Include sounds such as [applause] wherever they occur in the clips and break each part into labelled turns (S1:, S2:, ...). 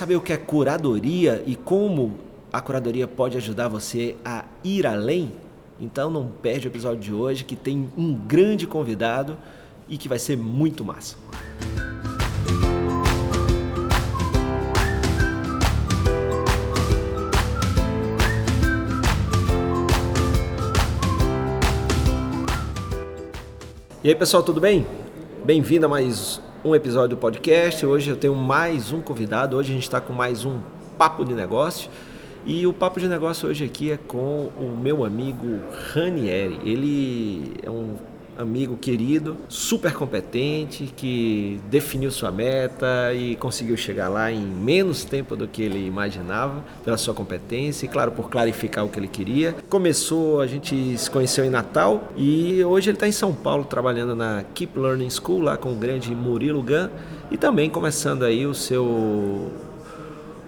S1: saber o que é curadoria e como a curadoria pode ajudar você a ir além? Então não perde o episódio de hoje que tem um grande convidado e que vai ser muito massa. E aí pessoal, tudo bem? Bem-vindo a mais um episódio do podcast. Hoje eu tenho mais um convidado. Hoje a gente está com mais um papo de negócio. E o papo de negócio hoje aqui é com o meu amigo Ranieri. Ele é um amigo querido, super competente, que definiu sua meta e conseguiu chegar lá em menos tempo do que ele imaginava, pela sua competência e, claro, por clarificar o que ele queria. Começou, a gente se conheceu em Natal e hoje ele está em São Paulo trabalhando na Keep Learning School, lá com o grande Murilo Gun e também começando aí o seu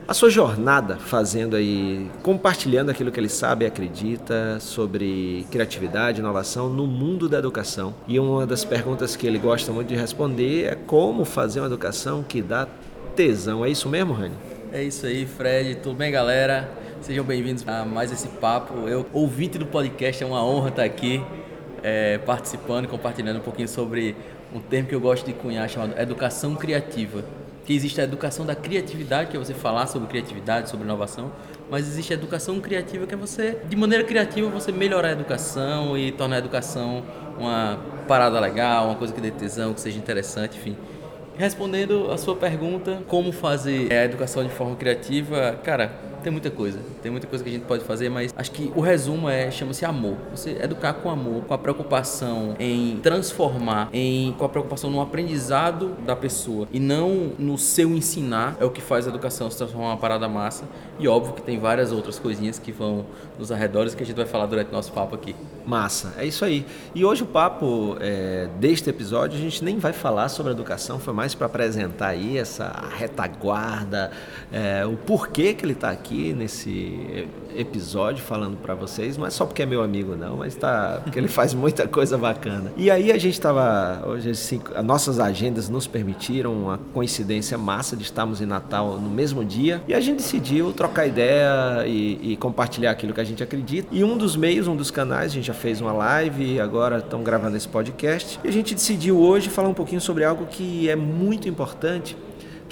S1: a sua jornada fazendo aí, compartilhando aquilo que ele sabe e acredita sobre criatividade, inovação no mundo da educação. E uma das perguntas que ele gosta muito de responder é como fazer uma educação que dá tesão. É isso mesmo, Rani?
S2: É isso aí, Fred. Tudo bem, galera? Sejam bem-vindos a mais esse papo. Eu, ouvinte do podcast, é uma honra estar aqui é, participando compartilhando um pouquinho sobre um termo que eu gosto de cunhar chamado educação criativa que existe a educação da criatividade, que é você falar sobre criatividade, sobre inovação, mas existe a educação criativa, que é você, de maneira criativa, você melhorar a educação e tornar a educação uma parada legal, uma coisa que dê tesão, que seja interessante, enfim. Respondendo a sua pergunta, como fazer a educação de forma criativa, cara, tem muita coisa. Tem muita coisa que a gente pode fazer, mas acho que o resumo é chama-se amor. Você educar com amor, com a preocupação em transformar, em com a preocupação no aprendizado da pessoa e não no seu ensinar é o que faz a educação se transformar uma parada massa. E óbvio que tem várias outras coisinhas que vão nos arredores que a gente vai falar durante o nosso papo aqui.
S1: Massa, é isso aí. E hoje o papo é, deste episódio a gente nem vai falar sobre educação, foi mais para apresentar aí essa retaguarda, é, o porquê que ele está aqui nesse episódio falando para vocês, não é só porque é meu amigo não, mas tá porque ele faz muita coisa bacana. E aí a gente estava hoje assim, as nossas agendas nos permitiram uma coincidência massa de estarmos em Natal no mesmo dia e a gente decidiu trocar ideia e, e compartilhar aquilo que a gente acredita. E um dos meios, um dos canais, a gente já fez uma live agora estão gravando esse podcast. E a gente decidiu hoje falar um pouquinho sobre algo que é muito importante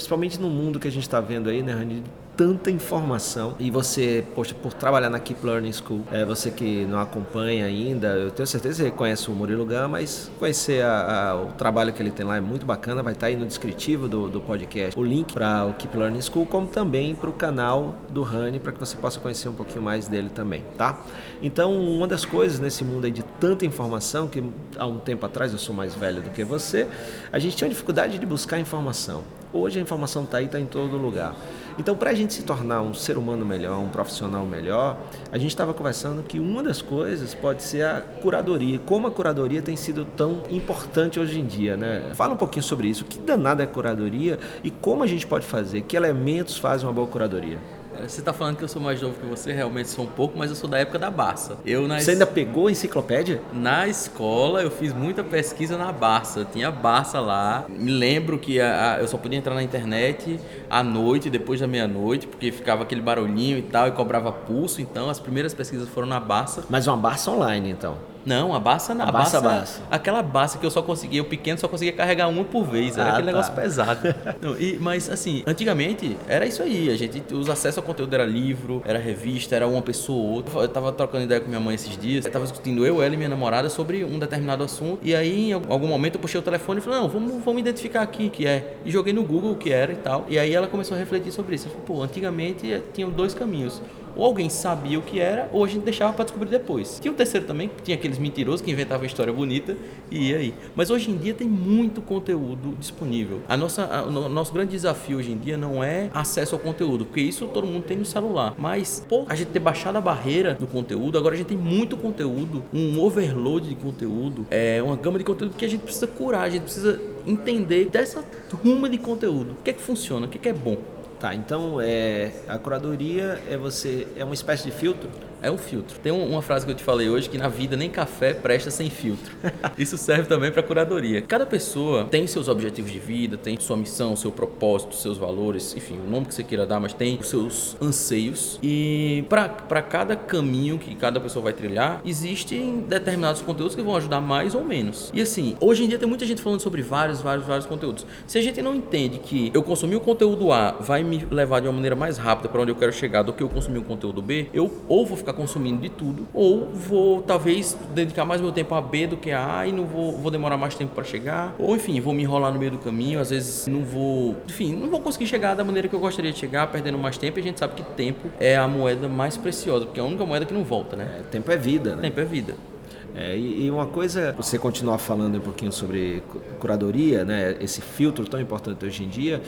S1: principalmente no mundo que a gente está vendo aí, né, Rani, tanta informação e você, poxa, por trabalhar na Keep Learning School, é, você que não acompanha ainda, eu tenho certeza que conhece o Murilo Gama, mas conhecer a, a, o trabalho que ele tem lá é muito bacana, vai estar aí no descritivo do, do podcast o link para o Keep Learning School, como também para o canal do Rani, para que você possa conhecer um pouquinho mais dele também, tá? Então, uma das coisas nesse mundo aí de tanta informação, que há um tempo atrás eu sou mais velho do que você, a gente tinha dificuldade de buscar informação. Hoje a informação está aí, está em todo lugar. Então, para a gente se tornar um ser humano melhor, um profissional melhor, a gente estava conversando que uma das coisas pode ser a curadoria. Como a curadoria tem sido tão importante hoje em dia, né? Fala um pouquinho sobre isso. O que danada é a curadoria e como a gente pode fazer? Que elementos fazem uma boa curadoria?
S2: Você está falando que eu sou mais novo que você, realmente sou um pouco, mas eu sou da época da Barça. Eu
S1: nas... Você ainda pegou a enciclopédia?
S2: Na escola eu fiz muita pesquisa na Barça. Tinha Barça lá. Me lembro que a, a, eu só podia entrar na internet à noite, depois da meia-noite, porque ficava aquele barulhinho e tal, e cobrava pulso. Então as primeiras pesquisas foram na Barça.
S1: Mas uma Barça online, então?
S2: Não, a Barça não. A, a Barça, Barça, Aquela Barça que eu só conseguia, o pequeno só conseguia carregar uma por vez. Era ah, aquele tá. negócio pesado. [laughs] não, e, mas assim, antigamente era isso aí. A gente, os acessos ao conteúdo era livro, era revista, era uma pessoa ou outra. Eu tava trocando ideia com minha mãe esses dias. Eu tava discutindo eu, ela e minha namorada sobre um determinado assunto. E aí, em algum momento, eu puxei o telefone e falei, não, vamos, vamos identificar aqui o que é. E joguei no Google o que era e tal. E aí ela começou a refletir sobre isso. Eu falei, pô, antigamente tinham dois caminhos ou alguém sabia o que era, ou a gente deixava para descobrir depois. Tinha o terceiro também, tinha aqueles mentirosos que inventavam história bonita e ia aí. Mas hoje em dia tem muito conteúdo disponível. A nossa, a, o nosso grande desafio hoje em dia não é acesso ao conteúdo, porque isso todo mundo tem no celular. Mas, pô, a gente ter baixado a barreira do conteúdo, agora a gente tem muito conteúdo, um overload de conteúdo, é uma gama de conteúdo que a gente precisa curar, a gente precisa entender dessa turma de conteúdo. O que é que funciona, o que é que é bom.
S1: Tá, então é, a curadoria é você é uma espécie de filtro?
S2: É um filtro. Tem uma frase que eu te falei hoje que na vida nem café presta sem filtro. [laughs] Isso serve também para curadoria. Cada pessoa tem seus objetivos de vida, tem sua missão, seu propósito, seus valores, enfim, o nome que você queira dar, mas tem os seus anseios. E para cada caminho que cada pessoa vai trilhar, existem determinados conteúdos que vão ajudar mais ou menos. E assim, hoje em dia tem muita gente falando sobre vários, vários, vários conteúdos. Se a gente não entende que eu consumir o conteúdo A vai me levar de uma maneira mais rápida para onde eu quero chegar do que eu consumir o conteúdo B, eu ou vou ficar consumindo de tudo, ou vou talvez dedicar mais meu tempo a B do que a A e não vou, vou demorar mais tempo para chegar, ou enfim, vou me enrolar no meio do caminho, às vezes não vou, enfim, não vou conseguir chegar da maneira que eu gostaria de chegar, perdendo mais tempo, e a gente sabe que tempo é a moeda mais preciosa, porque é a única moeda que não volta, né?
S1: É, tempo é vida, né?
S2: Tempo é vida.
S1: É, e, e, uma coisa, você continuar falando um pouquinho sobre curadoria, né, esse filtro tão importante hoje em dia,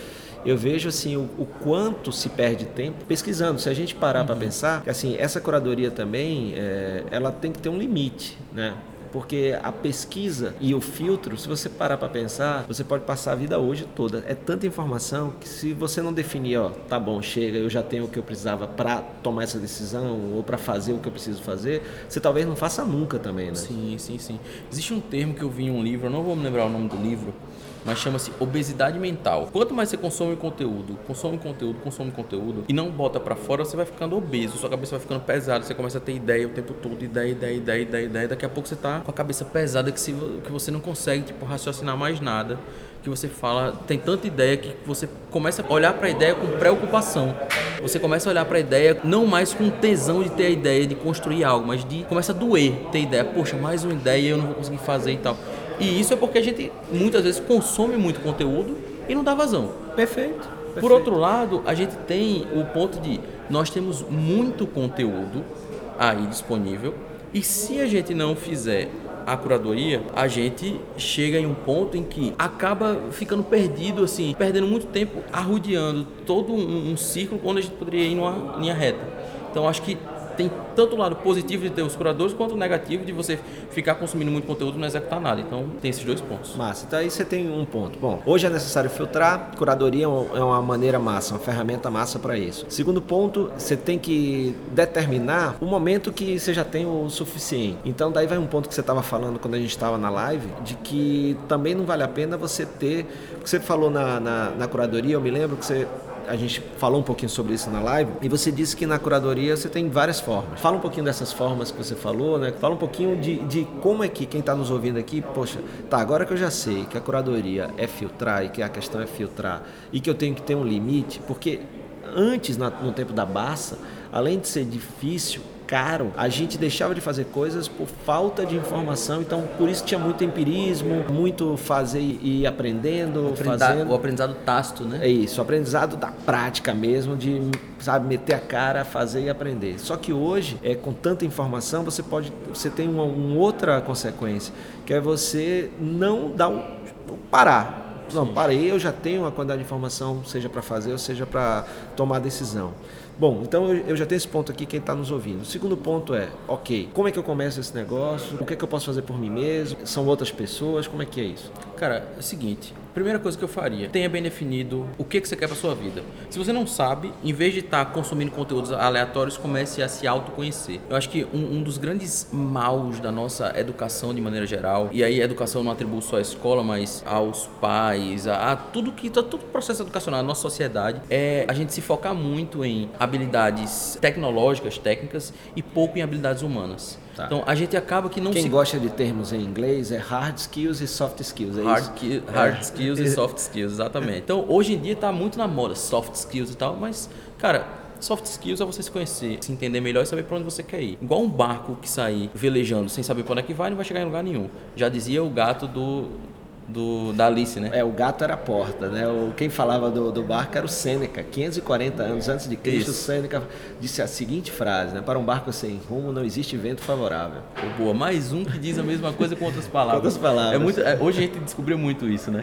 S1: eu vejo assim o, o quanto se perde tempo pesquisando. Se a gente parar uhum. para pensar, assim, essa curadoria também, é, ela tem que ter um limite, né? Porque a pesquisa e o filtro, se você parar para pensar, você pode passar a vida hoje toda. É tanta informação que se você não definir, ó, tá bom, chega, eu já tenho o que eu precisava para tomar essa decisão ou para fazer o que eu preciso fazer, você talvez não faça nunca também, né?
S2: Sim, sim, sim. Existe um termo que eu vi em um livro, eu não vou me lembrar o nome do livro, mas chama-se obesidade mental. Quanto mais você consome conteúdo, consome conteúdo, consome conteúdo e não bota para fora, você vai ficando obeso, sua cabeça vai ficando pesada, você começa a ter ideia o tempo todo, ideia, ideia, ideia, ideia, ideia, daqui a pouco você tá com a cabeça pesada que, se, que você não consegue tipo raciocinar mais nada que você fala, tem tanta ideia que você começa a olhar para a ideia com preocupação. Você começa a olhar para a ideia não mais com tesão de ter a ideia de construir algo, mas de começa a doer ter ideia. Poxa, mais uma ideia eu não vou conseguir fazer e tal. E isso é porque a gente muitas vezes consome muito conteúdo e não dá vazão.
S1: Perfeito. perfeito.
S2: Por outro lado, a gente tem o ponto de nós temos muito conteúdo aí disponível e se a gente não fizer a curadoria, a gente chega em um ponto em que acaba ficando perdido, assim, perdendo muito tempo arrodeando todo um, um círculo quando a gente poderia ir numa linha reta. Então acho que tem tanto o lado positivo de ter os curadores quanto o negativo de você ficar consumindo muito conteúdo e não executar nada. Então tem esses dois pontos.
S1: Massa, então aí você tem um ponto. Bom, hoje é necessário filtrar, curadoria é uma é maneira massa, uma ferramenta massa para isso. Segundo ponto, você tem que determinar o momento que você já tem o suficiente. Então daí vai um ponto que você estava falando quando a gente estava na live, de que também não vale a pena você ter. O que você falou na, na, na curadoria, eu me lembro que você a gente falou um pouquinho sobre isso na live, e você disse que na curadoria você tem várias formas. Fala um pouquinho dessas formas que você falou, né? Fala um pouquinho de, de como é que quem está nos ouvindo aqui, poxa, tá, agora que eu já sei que a curadoria é filtrar e que a questão é filtrar e que eu tenho que ter um limite, porque antes, no tempo da Baça, além de ser difícil, caro, a gente deixava de fazer coisas por falta de informação, então por isso tinha muito empirismo, muito fazer e ir aprendendo, o fazendo.
S2: O aprendizado tácito, né?
S1: É isso, o aprendizado da prática mesmo, de sabe meter a cara, fazer e aprender. Só que hoje, é com tanta informação, você pode, você tem uma, uma outra consequência, que é você não dar um parar. Não, parei, eu já tenho uma quantidade de informação, seja para fazer ou seja para tomar decisão. Bom, então eu, já tenho esse ponto aqui, quem está nos ouvindo. O segundo ponto é, ok, como é que eu começo esse negócio? O que é que eu posso fazer por mim mesmo? São outras pessoas? Como é que é isso?
S2: Cara, é o seguinte, Primeira coisa que eu faria, tenha bem definido o que, que você quer para sua vida. Se você não sabe, em vez de estar tá consumindo conteúdos aleatórios, comece a se autoconhecer. Eu acho que um, um, dos grandes maus da nossa educação de maneira geral, e aí educação não atribui só à escola, mas aos pais, a, a tudo que todo o processo educacional da nossa sociedade, é a gente se focar muito em habilidades tecnológicas, técnicas e pouco em habilidades humanas. Tá. Então a gente acaba que não
S1: Quem
S2: se...
S1: gosta de termos em inglês é hard skills e soft skills, é
S2: hard,
S1: ki...
S2: hard é. skills e [laughs] soft skills, exatamente. Então hoje em dia está muito na moda soft skills e tal, mas cara, soft skills é você se conhecer, se entender melhor e saber para onde você quer ir. Igual um barco que sair velejando sem saber para onde é que vai, não vai chegar em lugar nenhum. Já dizia o gato do do, da Alice, né?
S1: É, o gato era a porta, né? O, quem falava do, do barco era o Sêneca. 540 anos antes de Cristo, Isso. Sêneca disse a seguinte frase, né? Para um barco sem rumo não existe vento favorável.
S2: boa, mais um que diz a mesma coisa com outras palavras.
S1: outras palavras.
S2: É muito, é, hoje a gente descobriu muito isso, né?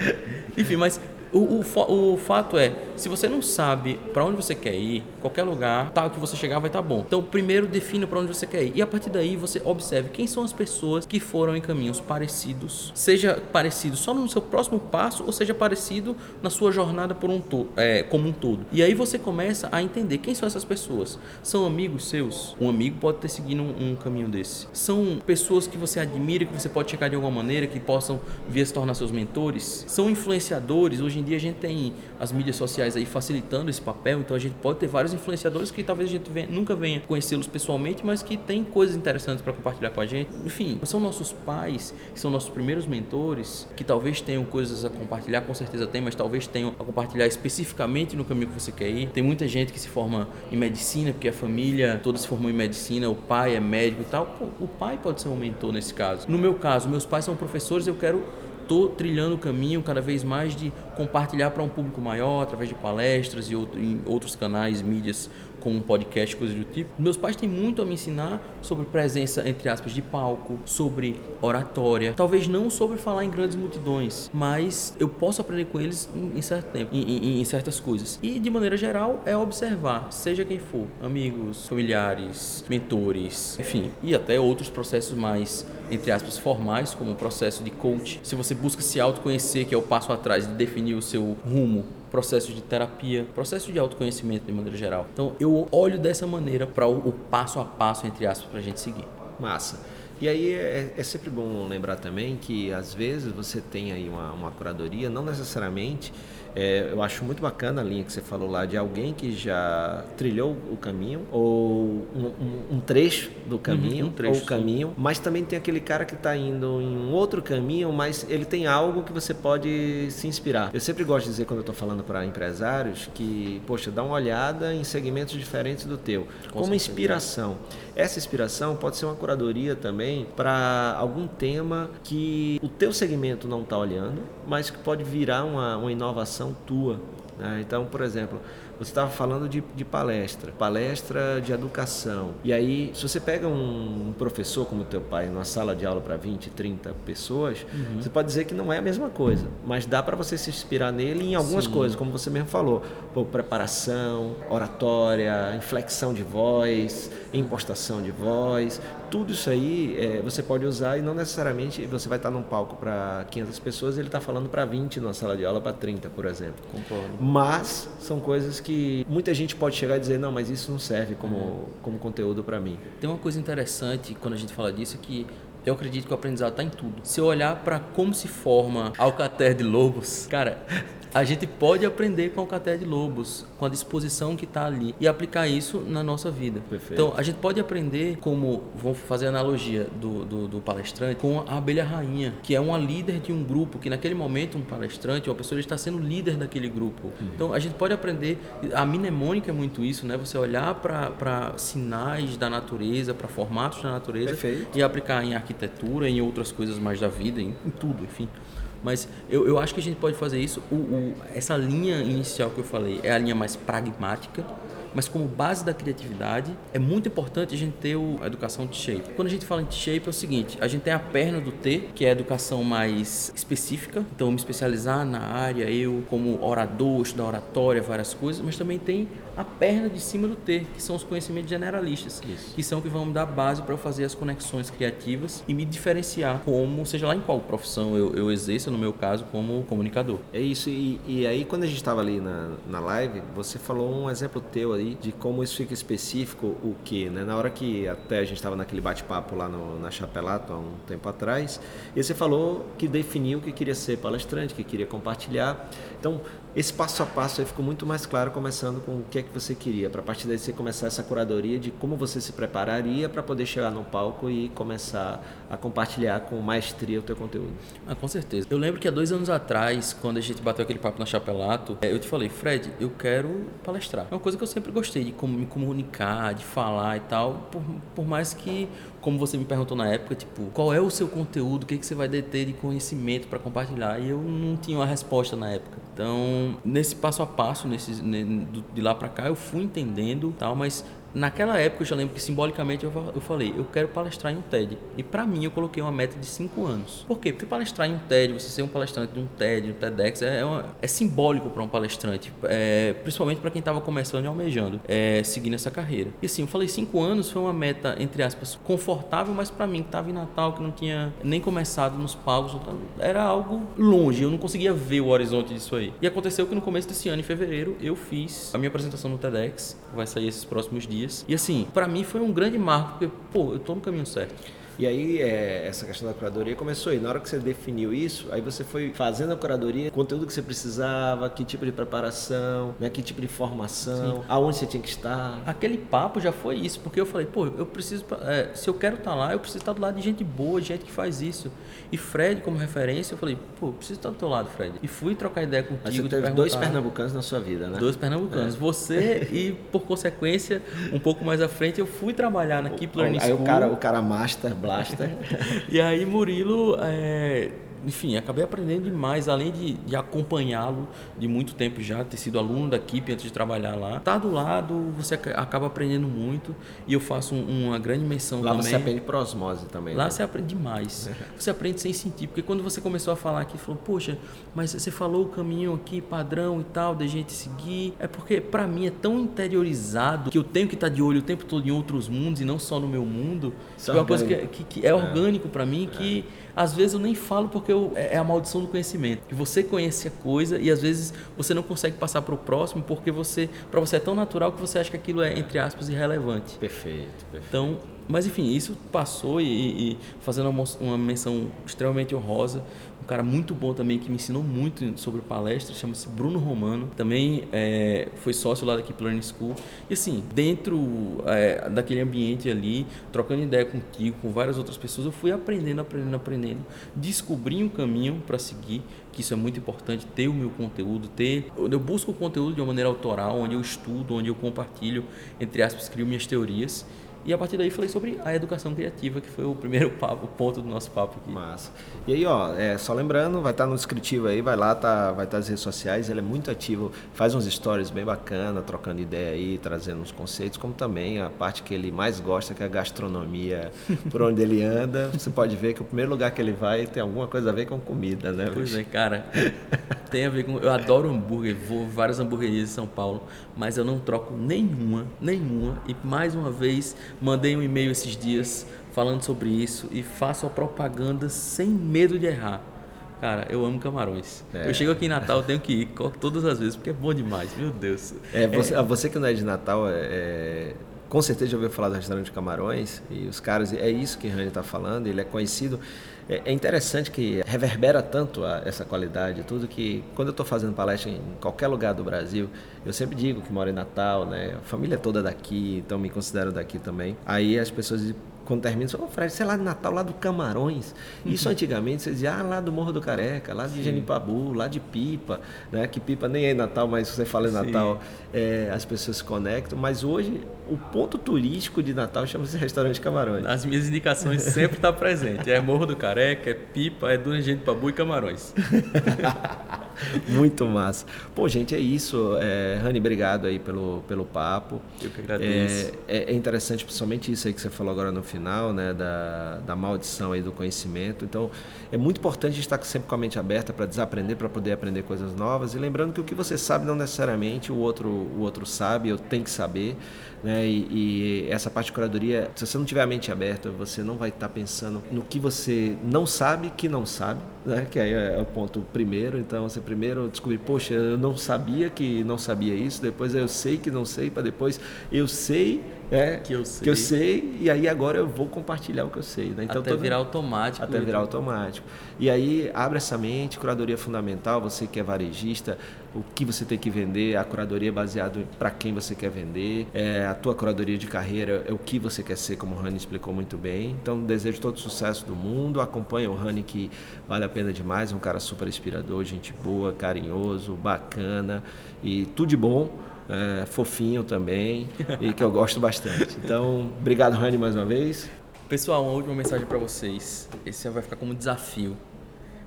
S2: Enfim, mas O, o, o fato é, se você não sabe para onde você quer ir, qualquer lugar, tal que você chegar vai estar tá bom. Então, primeiro defina para onde você quer ir. E a partir daí você observe quem são as pessoas que foram em caminhos parecidos, seja parecido só no seu próximo passo ou seja parecido na sua jornada por um é, como um todo. E aí você começa a entender quem são essas pessoas. São amigos seus? Um amigo pode ter seguido um, um caminho desse. São pessoas que você admira, que você pode chegar de alguma maneira, que possam vir a se tornar seus mentores. São influenciadores. Hoje em dia a gente tem as mídias sociais aí facilitando esse papel, então a gente pode ter influenciadores que talvez a gente venha, nunca venha conhecê-los pessoalmente, mas que tem coisas interessantes para compartilhar com a gente. Enfim, são nossos pais, que são nossos primeiros mentores, que talvez tenham coisas a compartilhar, com certeza tem, mas talvez tenham a compartilhar especificamente no caminho que você quer ir. Tem muita gente que se forma em medicina, porque a família toda se formou em medicina, o pai é médico e tal. Pô, o pai pode ser um mentor nesse caso. No meu caso, meus pais são professores, eu quero estou trilhando o caminho cada vez mais de compartilhar para um público maior, através de palestras e outro, em outros canais, mídias como um podcast, coisas do tipo. Meus pais têm muito a me ensinar sobre presença, entre aspas, de palco, sobre oratória. Talvez não sobre falar em grandes multidões, mas eu posso aprender com eles em, em certo tempo, em, em, em, certas coisas. E de maneira geral é observar, seja quem for, amigos, familiares, mentores, enfim, e até outros processos mais, entre aspas, formais, como o processo de coach. Se você busca se autoconhecer, que é o passo atrás de definir o seu rumo processo de terapia, processo de autoconhecimento de maneira geral. Então eu olho dessa maneira para o, passo a passo, entre aspas, para a gente seguir.
S1: Massa. E aí é, é, sempre bom lembrar também que às vezes você tem aí uma, uma curadoria, não necessariamente é, eu acho muito bacana a linha que você falou lá de alguém que já trilhou o caminho ou um, um, um trecho do uhum, caminho uhum, um trecho, ou o caminho, mas também tem aquele cara que está indo em um outro caminho, mas ele tem algo que você pode se inspirar. Eu sempre gosto de dizer quando eu estou falando para empresários que, poxa, dá uma olhada em segmentos diferentes do teu, Com como inspiração. Essa inspiração pode ser uma curadoria também para algum tema que o teu segmento não está olhando, mas que pode virar uma, uma inovação tua. Né? Então, por exemplo, você estava falando de, de, palestra, palestra de educação. E aí, se você pega um, professor como teu pai, numa sala de aula para 20, 30 pessoas, uhum. você pode dizer que não é a mesma coisa, mas dá para você se inspirar nele em algumas Sim. coisas, como você mesmo falou, Pô, preparação, oratória, inflexão de voz, impostação de voz, tudo isso aí é, você pode usar e não necessariamente você vai estar num palco para 500 pessoas e ele está falando para 20 numa sala de aula para 30, por exemplo.
S2: Concordo.
S1: Mas são coisas que muita gente pode chegar e dizer, não, mas isso não serve como, uhum. como conteúdo para mim.
S2: Tem uma coisa interessante quando a gente fala disso que eu acredito que o aprendizado está em tudo. Se eu olhar para como se forma Alcater de Lobos, cara, a gente pode aprender com o Caté de Lobos, com a disposição que está ali e aplicar isso na nossa vida. Perfeito. Então, a gente pode aprender como, vamos fazer a analogia do, do, do, palestrante, com a abelha rainha, que é uma líder de um grupo, que naquele momento um palestrante, uma pessoa está sendo líder daquele grupo. Uhum. Então, a gente pode aprender, a mnemônica é muito isso, né? Você olhar para sinais da natureza, para formatos da natureza Perfeito. e aplicar em arquitetura, em outras coisas mais da vida, em, em tudo, enfim. Mas eu, eu acho que a gente pode fazer isso. O, o, essa linha inicial que eu falei é a linha mais pragmática, mas como base da criatividade, é muito importante a gente ter o, a educação de shape. Quando a gente fala em shape é o seguinte, a gente tem a perna do T, que é a educação mais específica, então me especializar na área, eu como orador, estudar oratória, várias coisas, mas também tem a perna de cima do T, que são os conhecimentos generalistas, Isso. que são que vão me dar base para eu fazer as conexões criativas e me diferenciar como, seja lá em qual profissão eu, eu exerça, no meu caso, como comunicador.
S1: É isso, e, e aí quando a gente estava ali na, na live, você falou um exemplo teu aí de como isso fica específico, o que, né? Na hora que até a gente estava naquele bate-papo lá no, na Chapelato há um tempo atrás, e você falou que definiu que queria ser palestrante, que queria compartilhar. Então, esse passo a passo aí ficou muito mais claro, começando com o que é que você queria, para a partir daí você começar essa curadoria de como você se prepararia para poder chegar no palco e começar a compartilhar com maestria o teu conteúdo.
S2: Ah, com certeza. Eu lembro que há dois anos atrás, quando a gente bateu aquele papo na Chapelato, é, eu te falei, Fred, eu quero palestrar. É uma coisa que eu sempre gostei, de me comunicar, de falar e tal, por, por mais que como você me perguntou na época, tipo, qual é o seu conteúdo, o que, que você vai deter de conhecimento para compartilhar? E eu não tinha uma resposta na época. Então, nesse passo a passo, nesse, de lá para cá, eu fui entendendo tal, mas naquela época eu já lembro que simbolicamente eu, eu falei, eu quero palestrar em um TED. E para mim eu coloquei uma meta de cinco anos. Por quê? Porque palestrar em um TED, você ser um palestrante de um TED, um TEDx, é, uma, é simbólico para um palestrante, é, principalmente para quem estava começando e almejando, é, seguindo essa carreira. E assim, eu falei cinco anos foi uma meta, entre aspas, confortável, mas para mim que estava em Natal, que não tinha nem começado nos palcos, era algo longe, eu não conseguia ver o horizonte disso aí. E aconteceu que no começo desse ano, em fevereiro, eu fiz a minha apresentação no TEDx, vai sair esses próximos dias. E assim, para mim foi um grande marco, porque, pô, eu tô no caminho certo.
S1: E aí, é, essa questão da curadoria começou aí. Na hora que você definiu isso, aí você foi fazendo a curadoria, conteúdo que você precisava, que tipo de preparação, né, que tipo de formação, Sim. aonde você tinha que estar.
S2: Aquele papo já foi isso, porque eu falei, pô, eu preciso, é, se eu quero estar lá, eu preciso estar do lado de gente boa, gente que faz isso. E Fred, como referência, eu falei, pô, eu preciso estar do teu lado, Fred. E fui trocar ideia contigo. Mas
S1: você teve dois pernambucanos na sua vida, né?
S2: Dois pernambucanos. É. Você [laughs] e, por consequência, um pouco mais à frente, eu fui trabalhar na Keep Learning
S1: School. Aí o cara, o cara master, [laughs]
S2: E aí Murilo é, enfim, acabei aprendendo demais, além de, de acompanhá-lo de muito tempo já, ter sido aluno da equipe antes de trabalhar lá. Tá do lado, você acaba aprendendo muito e eu faço um, uma grande menção
S1: lá
S2: também.
S1: Lá você aprende por osmose também.
S2: Lá né? você aprende demais. [laughs] Você aprende sem sentir, porque quando você começou a falar aqui, falou, poxa, mas você falou o caminho aqui padrão e tal, da gente seguir. É porque para mim é tão interiorizado que eu tenho que estar tá de olho o tempo todo em outros mundos e não só no meu mundo. Isso é uma coisa que, que, que é orgânico para mim, é. Às vezes eu nem falo porque eu, é, é a maldição do conhecimento. Que você conhece a coisa e às vezes você não consegue passar para o próximo porque você, para você é tão natural que você acha que aquilo é entre aspas irrelevante.
S1: Perfeito. perfeito.
S2: Então, mas enfim, isso passou e, e fazendo uma, uma menção extremamente honrosa cara muito bom também que me ensinou muito sobre palestra, chama-se Bruno Romano. Também é, foi sócio lá da Keep Learning School. E assim, dentro é, daquele ambiente ali, trocando ideia contigo, com várias outras pessoas, eu fui aprendendo, aprendendo, aprendendo. Descobri um caminho para seguir, que isso é muito importante, ter o meu conteúdo, ter... Eu busco o conteúdo de uma maneira autoral, onde eu estudo, onde eu compartilho, entre aspas, crio minhas teorias. E a partir daí falei sobre a educação criativa, que foi o primeiro [laughs] papo, o ponto do nosso papo aqui.
S1: Massa. E aí, ó, é, só lembrando, vai estar no descritivo aí, vai lá, tá, vai estar nas redes sociais, ele é muito ativo, faz uns stories bem bacana, trocando ideia aí, trazendo uns conceitos, como também a parte que ele mais gosta, que é a gastronomia, [laughs] por onde ele anda. Você pode ver que o primeiro lugar que ele vai tem alguma coisa a ver com comida, né?
S2: Pois é, cara. tem a ver com. Eu adoro hambúrguer, vou várias hamburguerias em São Paulo, mas eu não troco nenhuma, nenhuma. E mais uma vez Mandei um e-mail esses dias falando sobre isso e faço a propaganda sem medo de errar. Cara, eu amo camarões. É. Eu chego aqui em Natal, eu tenho que ir todas as vezes, porque é bom demais, meu Deus.
S1: É, você, é. você que não é de Natal, é, é, com certeza já ouviu falar do restaurante de camarões, e os caras, é isso que o Rani está falando, ele é conhecido. É, é interessante que reverbera tanto a, essa qualidade, tudo que quando eu estou fazendo palestra em qualquer lugar do Brasil, eu sempre digo que moro em Natal, né? A família toda daqui, então me considero daqui também. Aí as pessoas dizem, quando termina, você fala, Fred, você é lá de Natal, lá do Camarões. Isso uhum. antigamente você dizia, ah, lá do Morro do Careca, lá de Genipabu, lá de Pipa, né? Que Pipa nem é Natal, mas você fala em Natal, é, as pessoas se conectam. Mas hoje, o ponto turístico de Natal chama-se [laughs] Restaurante Camarões.
S2: As minhas indicações sempre está presente. É Morro do Careca, é Pipa, é Duna Genipabu e Camarões. [laughs]
S1: Muito massa. Pô, gente, é isso. É, Rani, obrigado aí pelo, pelo papo.
S2: Eu que agradeço.
S1: É, é, é, interessante, principalmente isso aí que você falou agora no final, né? Da, da maldição aí do conhecimento. Então, é muito importante a gente estar sempre com a mente aberta para desaprender, para poder aprender coisas novas. E lembrando que o que você sabe não necessariamente o outro, o outro sabe, eu tenho que saber. Né? E, e, essa parte de curadoria, se você não tiver a mente aberta, você não vai estar pensando no que você não sabe que não sabe, né? que aí é o ponto primeiro. Então, você primeiro descobrir, poxa, eu não sabia que não sabia isso, depois eu sei que não sei, para depois eu sei é, que eu sei. Que eu sei, e aí agora eu vou compartilhar o que eu sei. Né?
S2: Então, até virar automático.
S1: Até virar automático. E aí abre essa mente, curadoria fundamental, você que é varejista, o que você tem que vender, a curadoria é baseada para quem você quer vender, é, a tua curadoria de carreira é o que você quer ser, como o Rani explicou muito bem. Então desejo todo o sucesso do mundo, acompanha o Rani que vale a pena demais, é um cara super inspirador, gente boa, carinhoso, bacana e tudo de bom é, fofinho também e que eu gosto bastante. Então, obrigado, Rani, mais uma vez.
S2: Pessoal, uma última mensagem para vocês. Esse vai ficar como desafio.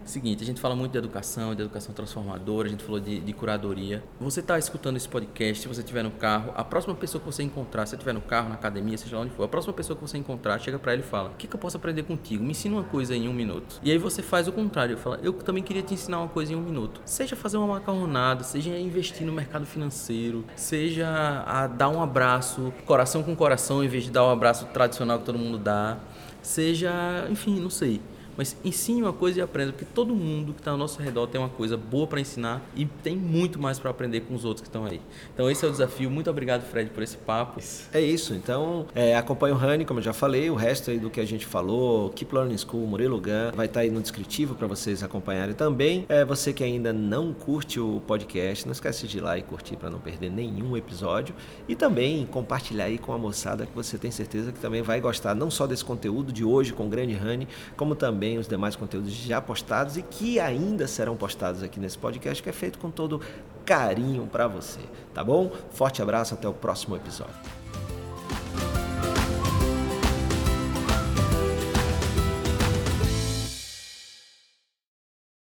S2: Seguinte, a gente fala muito de educação, de educação transformadora, a gente falou de, de curadoria. Você está escutando esse podcast, se você estiver no carro, a próxima pessoa que você encontrar, se você estiver no carro, na academia, seja lá onde for, a próxima pessoa que você encontrar, chega para ele e fala: O que, que eu posso aprender contigo? Me ensina uma coisa em um minuto. E aí você faz o contrário, fala: Eu também queria te ensinar uma coisa em um minuto. Seja fazer uma macarronada, seja investir no mercado financeiro, seja a dar um abraço, coração com coração, em vez de dar um abraço tradicional que todo mundo dá, seja, enfim, não sei mas ensine uma coisa e aprenda, porque todo mundo que está ao nosso redor tem uma coisa boa para ensinar e tem muito mais para aprender com os outros que estão aí. Então esse é o desafio. Muito obrigado, Fred, por esse papo.
S1: É isso. Então é, acompanhe o Rani, como eu já falei, o resto aí do que a gente falou, Keep Learning School, Murilo Gun, vai estar tá aí no descritivo para vocês acompanharem também. É, você que ainda não curte o podcast, não esquece de ir lá e curtir para não perder nenhum episódio e também compartilhar aí com a moçada que você tem certeza que também vai gostar não só desse conteúdo de hoje com o grande Rani, como também também os demais conteúdos já postados e que ainda serão postados aqui nesse podcast, que é feito com todo carinho para você, tá bom? Forte abraço, até o próximo episódio.